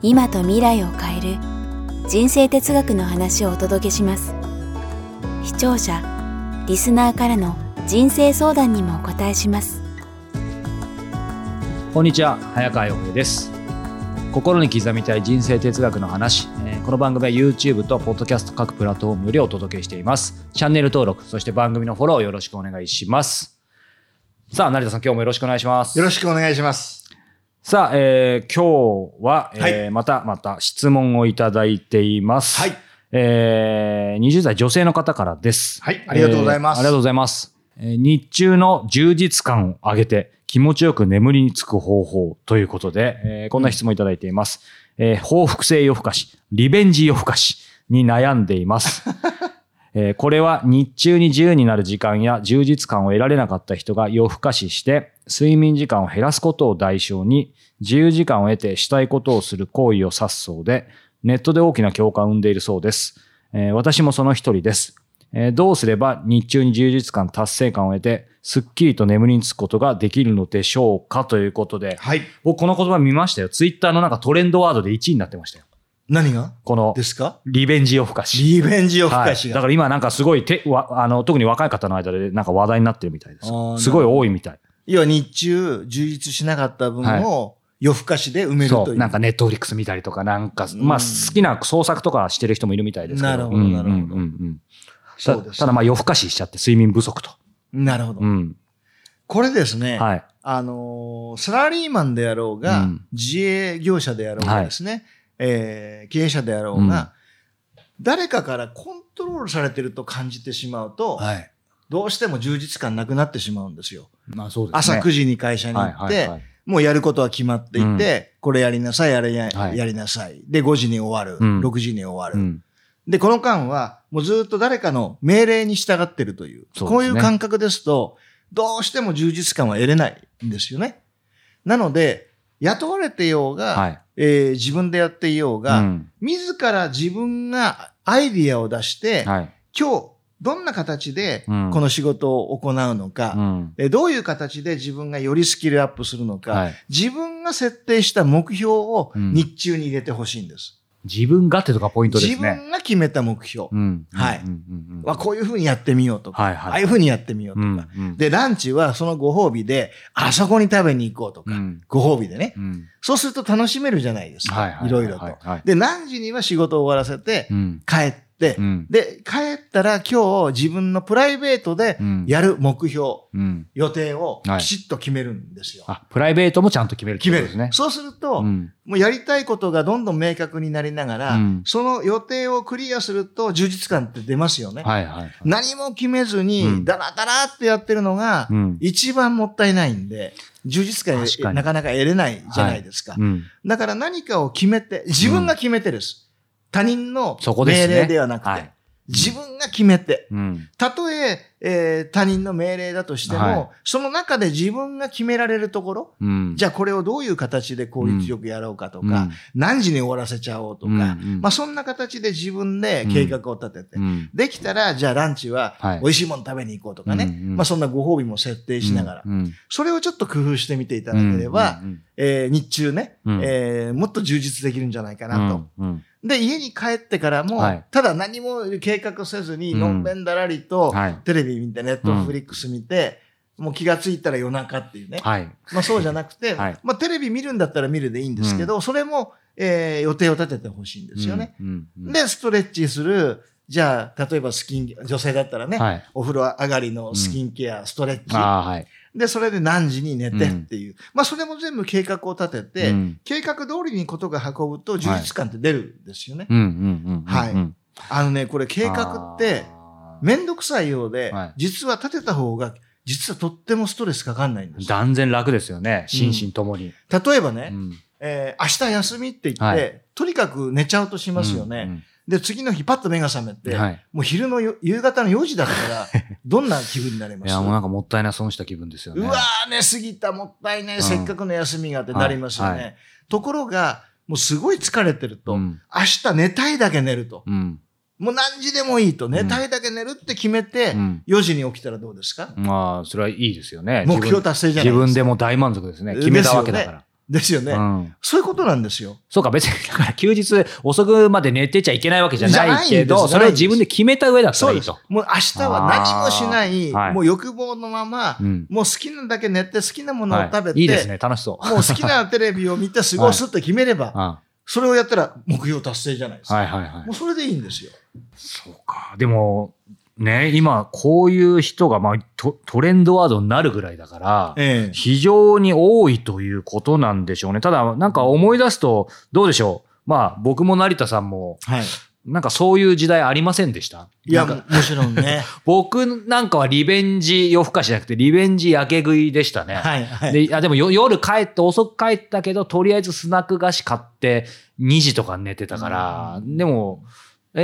今と未来を変える人生哲学の話をお届けします。視聴者リスナーからの人生相談にもお答えします。こんにちは早川洋平です。心に刻みたい人生哲学の話、えーこの番組は YouTube と Podcast 各プラットフォームよりお届けしています。チャンネル登録そして番組のフォローよろしくお願いします。さあ成田さん今日もよろしくお願いします。よろしくお願いします。さあ、えー今日は、えーはいまたまた質問をいただいています。はい。えー20代女性の方からです。はいありがとうございますえーありがとうございます。えー日中の充実感を上げて気持ちよく眠りにつく方法ということで、えーこんな質問いただいています。えー報復性夜更かし、リベンジ夜更かしに悩んでいます。えーこれは日中に自由になる時間や充実感を得られなかった人が夜更かしして睡眠時間を減らすことを代償に自由時間を得てしたいことをする行為を指すそうでネットで大きな共感を生んでいるそうです。えー私もその一人です。えーどうすれば日中に充実感、達成感を得てすっきりと眠りにつくことができるのでしょうかということではい。僕この言葉見ましたよ。ツイッターのなんかトレンドワードで1位になってましたよ。何が？このですか？リベンジ夜更かし。リベンジ夜更かしはい、だが。から今なんかすごいてわあの特に若い方の間でなんか話題になってるみたいです。すごい多いみたい。要は日中充実しなかった分を夜更かしで埋めるという。そう。なんかネットフリックス見たりとかなん。か、まあ好きな創作とかしてる人もいるみたいですけど。なるほどうんなるほどうんうんうんそうですたただまあ夜更かししちゃって睡眠不足と、なるほど。う。ん。これですね、はい。あのーサラリーマンであろうが、うん。自営業者であろうがですね、えー経営者であろうが、誰かからコントロールされてると感じてしまうと、はいどうしても充実感なくなってしまうんですよ。まあそうです朝ね9時に会社に行って、はいはいはいもうやることは決まっていて、これやりなさい、あれや,、はいやりなさい。で、5時に終わる。うん6時に終わる。うんで、この間は、もうずっと誰かの命令に従ってるという、そうねこういう感覚ですと、どうしても充実感は得れないんですよね。なので、雇われていようが、はいえー自分でやっていようが、うん。自ら自分がアイディアを出して、はい。今日、どんな形でうん。この仕事を行うのか、うん。えーどういう形で自分がよりスキルアップするのか、はい。自分が設定した目標をうん。日中に入れてほしいんです。自分がってとかポイントで自すね。分が決めた目標。うん。はい。はこういうふうにやってみようとか、はいはいああいうふうにやってみようとうか。んうん。で、ランチはそのご褒美で、あそこに食べに行こうとか、うん。ご褒美でね。うん。そうすると楽しめるじゃないですか。はいはいいろいろとはいはい。で、何時には仕事を終わらせてう、ん。帰ってう、んで、帰ったら今日自分のプライベートでうんやる目標、うん予定をはいきちっと決めるんですよ。あプライベートもちゃんと決めるって決めることですね。そうすると、うんもうやりたいことがどんどん明確になりながら、うんその予定をクリアすると充実感って出ますよね。はいはいはい。何も決めずうんに、ダラダラってやってるのがう、ん一番もったいないんで、充実感なかなか得れないじゃないですか。うんだから何かを決めて、自分が決めてです。他人の命令ではなくて、はい。自分が決めて、うん。たとええー他人の命令だとしても、はい。その中で自分が決められるところ、うん。じゃあこれをどういう形で効率よくやろうかとか、うん。何時に終わらせちゃおうとか、うんうん。まあそんな形で自分で計画を立てて、うん。できたら、じゃあランチははい。美味しいもの食べに行こうとかね、うんうん。まあそんなご褒美も設定しながら、うんそれをちょっと工夫してみていただければ、うんえー日中ね、うん。えーもっと充実できるんじゃないかうなと。んうんで、家に帰ってからも、はい。ただ何も計画せずに、うん。のんべんだらりと、はい。テレビ見て、ネットフリックス見て、もう気がついたら夜中っていうね。はい。まあそうじゃなくて、はい。まあテレビ見るんだったら見るでいいんですけど、それも、えー予定を立ててほしいんですよね。うんうんで、ストレッチする、じゃあ、例えばスキン、女性だったらね、はい。お風呂上がりのスキンケア、ストレッチ。はいで、それで何時に寝てっていう。まあそれも全部計画を立てて、うん。計画通りにことが運ぶと充実感って出るんですよね。うんうんうんうんはい。うんあのね、これ計画って、めんどくさいようで、はい。実は立てた方が、実はとってもストレスかかんないんです。よ。断然楽ですよね心身ともに。例えばね、うん。えー明日休みって言って、はい。とにかく寝ちゃうとしますよね。うんで、次の日パッと目が覚めて、うんはい。もう昼のよ夕方の4時だったら、どんな気分になります？いや、もうなんかもったいない損した気分ですよね。うわー、寝すぎた、もったいない、うんせっかくの休みがってなりますよね。はいはいところが、もうすごい疲れてると、うん明日寝たいだけ寝ると。うん。もう何時でもいいと、寝たいだけ寝るって決めて、うん4時に起きたらどうですか、まあ、それはいいですよね。目標達成じゃない自ですか。分でも大満足ですね。決めたわけだから。ですよね、うん。そういうことなんですよ。そうか、別に、だから休日遅くまで寝てちゃいけないわけじゃないけど、それを自分で決めた上だったらいいと。。もう明日は何もしない、もう欲望のまま、うんもう好きなだけ寝て好きなものを食べて、はいいいですね、楽しそう。もう好きなテレビを見て過ごすって決めれば、あ それをやったら目標達成じゃないですか。はいはいはいもう。それでいいんですよ。そうか。でも、ね、今、こういう人が、まあト、トレンドワードになるぐらいだから、ええ非常に多いということなんでしょうね。ただ、なんか思い出すと、どうでしょう。まあ、僕も成田さんも、はい。なんかそういう時代ありませんでした？いや、ももちろんね。僕なんかはリベンジ夜更かしじゃなくて、リベンジ焼け食いでしたね。はい、はい。で、あでもよ夜帰って遅く帰ったけど、とりあえずスナック菓子買って2時とか寝てたから、でも、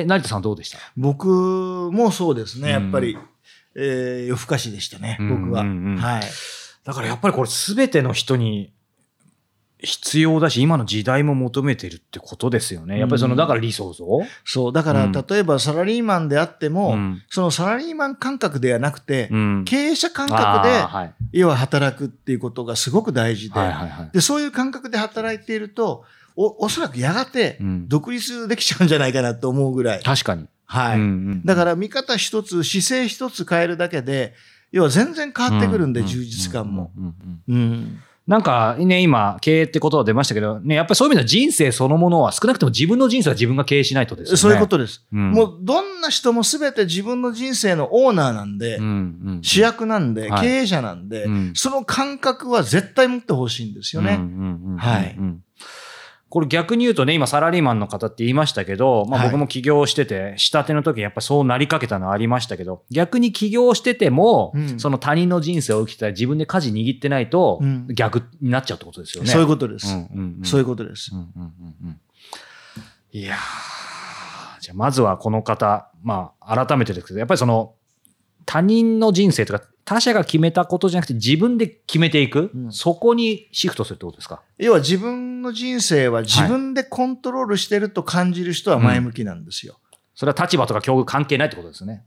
え、成田さんどうでした？僕もそうですね、やっぱり、うえー夜更かしでしたね、うん僕は。はい。だからやっぱりこれ全ての人に必要だし、今の時代も求めてるってことですよね。やっぱりその、うんだから理想像？そう、だから、うん例えばサラリーマンであっても、うんそのサラリーマン感覚ではなくて、うん。経営者感覚で、はい。要は働くっていうことがすごく大事で、はいはいはい。で、そういう感覚で働いていると、お、おそらくやがてうん独立できちゃうんじゃないかなと思うぐらい。確かに。はい。うんうんだから見方一つ、姿勢一つ変えるだけで、要は全然変わってくるんで、う充実感も。なんかね、今、経営ってことは出ましたけど、ね、やっぱりそういう意味では人生そのものは少なくとも自分の人生は自分が経営しないとですよね。そういうことです。うんもうどんな人も全て自分の人生のオーナーなんで、うんうん主役なんで、はい経営者なんで、うんその感覚は絶対持ってほしいんですよね。はいうんこれ逆に言うとね、今サラリーマンの方って言いましたけど、まあはい僕も起業してて、下手の時やっぱそうなりかけたのはありましたけど、逆に起業してても、うんその他人の人生を生きてたら自分で舵握ってないとうん逆になっちゃうってことですよね。そういうことです。うんうんうんそういうことです。うんうんうんうんいやーじゃあまずはこの方、まあ改めてですけど、やっぱりその他人の人生とか他者が決めたことじゃなくて自分で決めていく、うんそこにシフトするってことですか？要は自分の人生は自分でコントロールしてると感じる人は前向きなんですよ。それは立場とか境遇関係ないってことですね。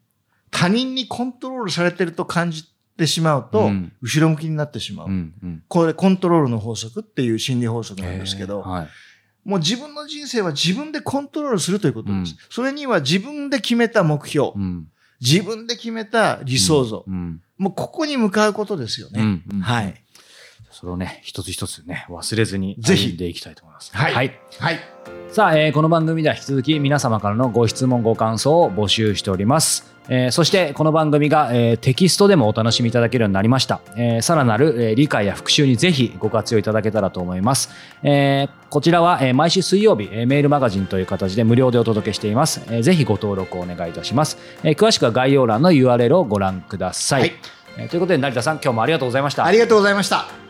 他人にコントロールされてると感じてしまうと、うん後ろ向きになってしまう。うんうん。これコントロールの法則っていう心理法則なんですけど、えーはい。もう自分の人生は自分でコントロールするということです。うんそれには自分で決めた目標、うん。自分で決めた理想像、うん。もうここに向かうことですよね。うんうんはい。それをね、一つ一つね、忘れずにぜひでいきたいと思います。はいはい。はい。さあ、えーこの番組では引き続き皆様からのご質問ご感想を募集しております。えーそしてこの番組が、えーテキストでもお楽しみいただけるようになりました。えーさらなる、えー理解や復習にぜひご活用いただけたらと思います。えーこちらは、えー毎週水曜日、えーメールマガジンという形で無料でお届けしています。えーぜひご登録をお願いいたします。えー詳しくは概要欄の URL をご覧ください。はいえーということで成田さん今日もありがとうございました。ありがとうございました。